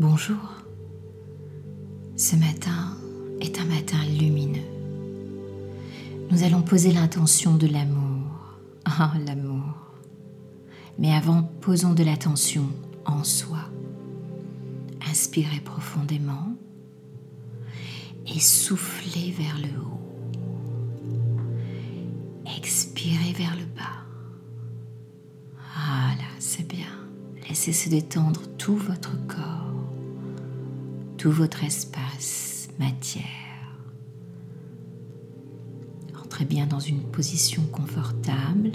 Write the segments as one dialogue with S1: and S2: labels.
S1: Bonjour. Ce matin est un matin lumineux. Nous allons poser l'intention de l'amour. Ah, l'amour. Mais avant, posons de l'attention en soi. Inspirez profondément et soufflez vers le haut. Expirez vers le bas. Voilà, c'est bien. Laissez se détendre tout votre corps tout votre espace matière. Entrez bien dans une position confortable,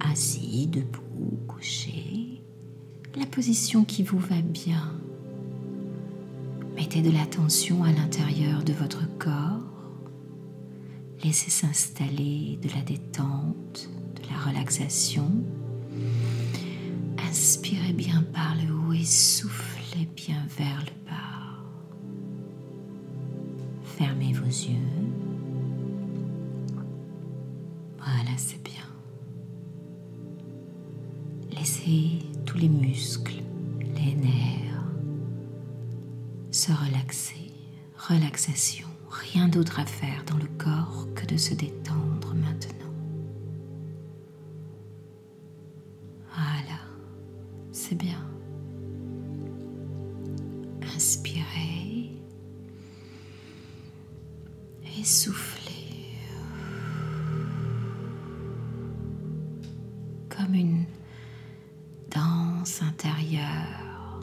S1: assis, debout, couché, la position qui vous va bien. Mettez de l'attention à l'intérieur de votre corps. Laissez s'installer de la détente, de la relaxation. Inspirez bien par le haut et soufflez bien vers Voilà, c'est bien. Laissez tous les muscles, les nerfs se relaxer. Relaxation. Rien d'autre à faire dans le corps que de se détendre danse intérieure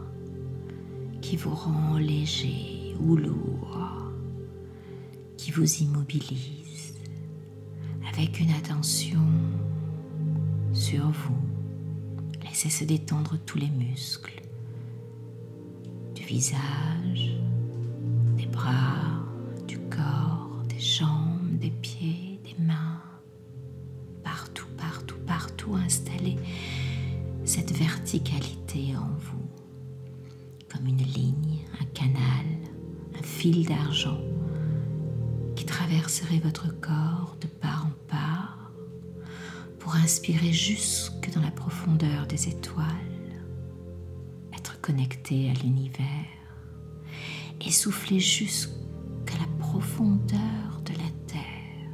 S1: qui vous rend léger ou lourd, qui vous immobilise avec une attention sur vous. Laissez se détendre tous les muscles du visage, fil d'argent qui traverserait votre corps de part en part pour inspirer jusque dans la profondeur des étoiles, être connecté à l'univers et souffler jusqu'à la profondeur de la terre.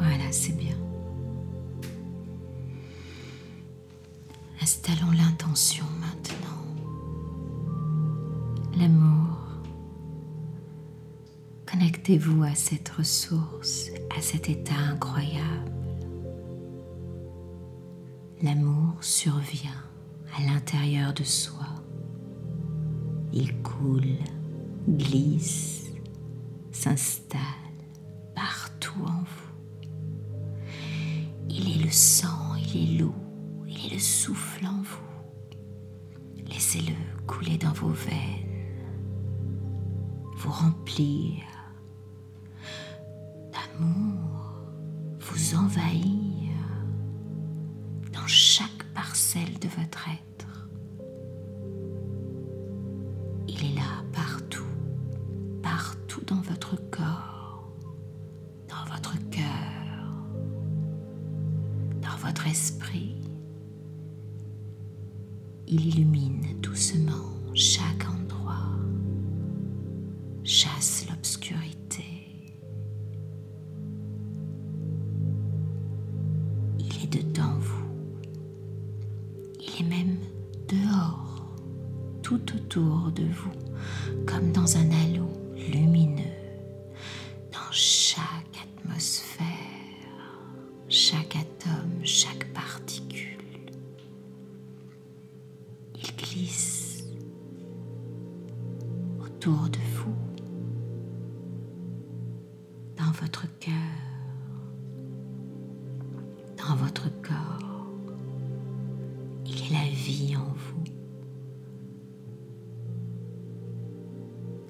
S1: Voilà, c'est bien. Installons l'intention. L'amour. Connectez-vous à cette ressource, à cet état incroyable. L'amour survient à l'intérieur de soi. Il coule glisse, s'installe partout en vous. Il est le sang, il est l'eau, il est le souffle en vous. Laissez-le couler dans vos veines, vous remplir d'amour, vous envahir dans chaque parcelle de votre être. Il est là dans votre corps, dans votre cœur, dans votre esprit. Il illumine doucement chaque chasse l'obscurité. Il est dedans vous. Il est même dehors, tout autour de vous, comme dans un dans votre corps. Il est la vie en vous.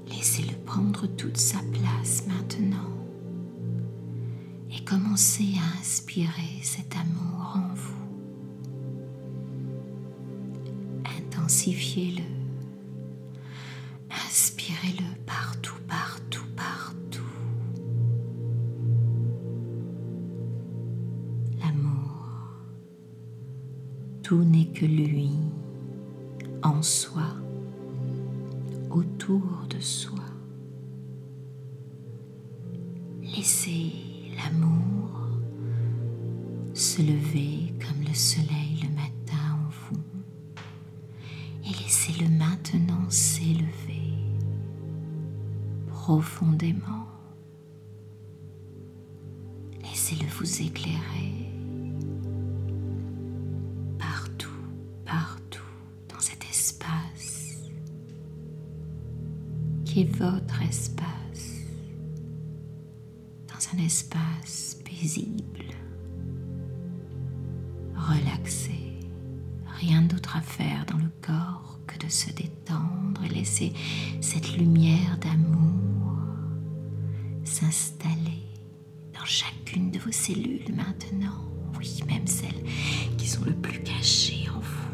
S1: Laissez-le prendre toute sa place maintenant et commencez à inspirer cet amour en vous. Intensifiez-le. Tout n'est que lui, en soi, autour de soi. Laissez l'amour se lever comme le soleil votre espace un espace paisible, relaxé, rien d'autre à faire dans le corps que de se détendre et laisser cette lumière d'amour s'installer dans chacune de vos cellules maintenant, oui, même celles qui sont le plus cachées en vous.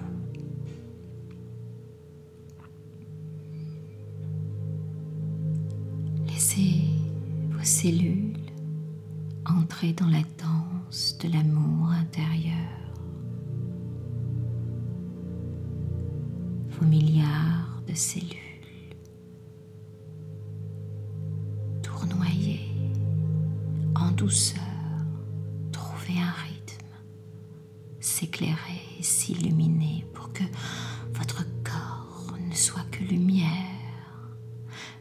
S1: Cellules entrer dans la danse de l'amour intérieur. Vos milliards de cellules tournoyer en douceur, trouver un rythme, s'éclairer, s'illuminer pour que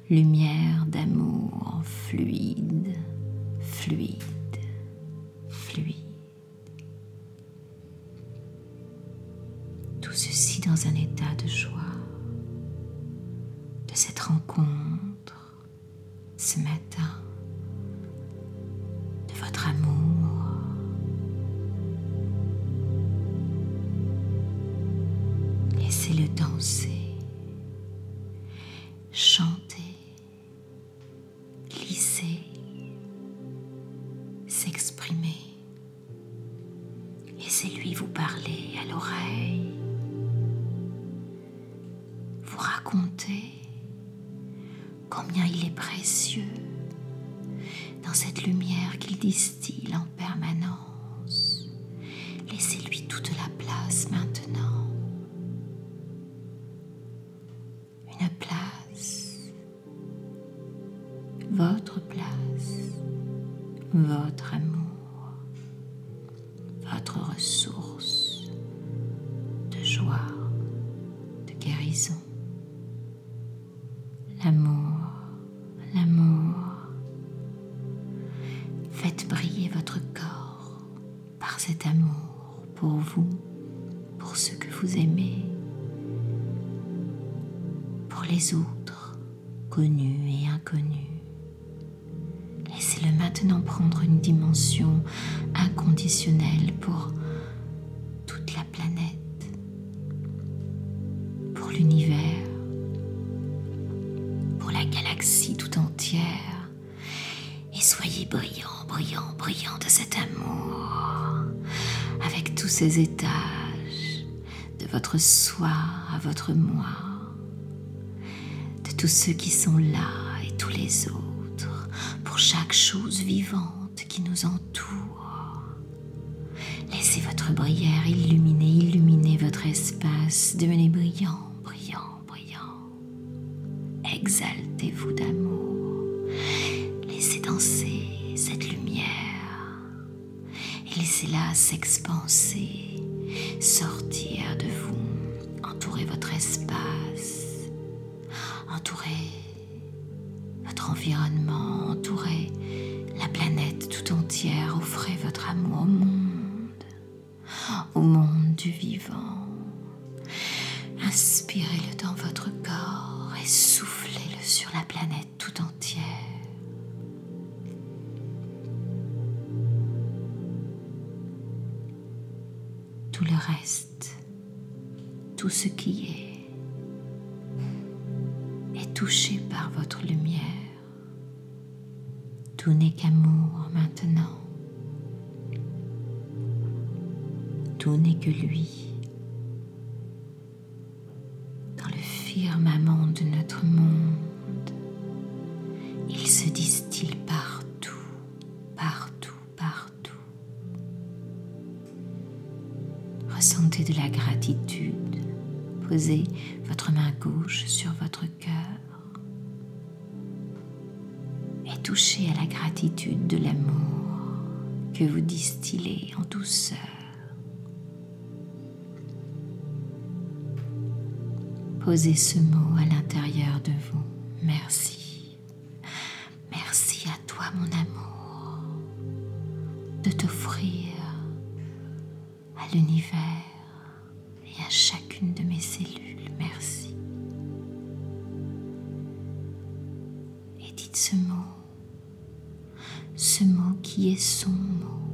S1: lumière d'amour fluide, fluide tout ceci dans un état de joie de cette rencontre ce matin, s'exprimer. Laissez-lui vous parler à l'oreille, vous raconter combien il est précieux dans cette lumière qu'il distille en permanence. Votre amour votre ressource de joie, de guérison. L'amour, l'amour. Faites briller votre corps par cet amour pour vous, pour ceux que vous aimez, pour les autres, pour toute la planète, pour l'univers, pour la galaxie tout entière. Et soyez brillant, brillant, brillant de cet amour, avec tous ces étages, de votre soi à votre moi, de tous ceux qui sont là et tous les autres pour chaque chose vivante qui nous entoure. Votre bruyère illuminer, illuminer votre espace. Devenez brillant, brillant, brillant. Exaltez-vous d'amour. Laissez danser cette lumière et laissez-la s'expanser, sortir de vous, entourer votre espace, entourer votre environnement, au monde du vivant. Inspirez-le dans votre corps et soufflez-le sur la planète tout entière. Tout le reste, tout ce qui est, est touché par votre lumière. Tout n'est qu'amour maintenant. Tout n'est que lui. Dans le firmament de notre monde, il se distille partout, partout, partout. Ressentez de la gratitude. Posez votre main gauche sur votre cœur et touchez à la gratitude de l'amour que vous distillez en douceur. Posez ce mot à l'intérieur de vous. Merci. Merci à toi, mon amour, de t'offrir à l'univers et à chacune de mes cellules. Merci. Et dites ce mot, ce mot qui est son mot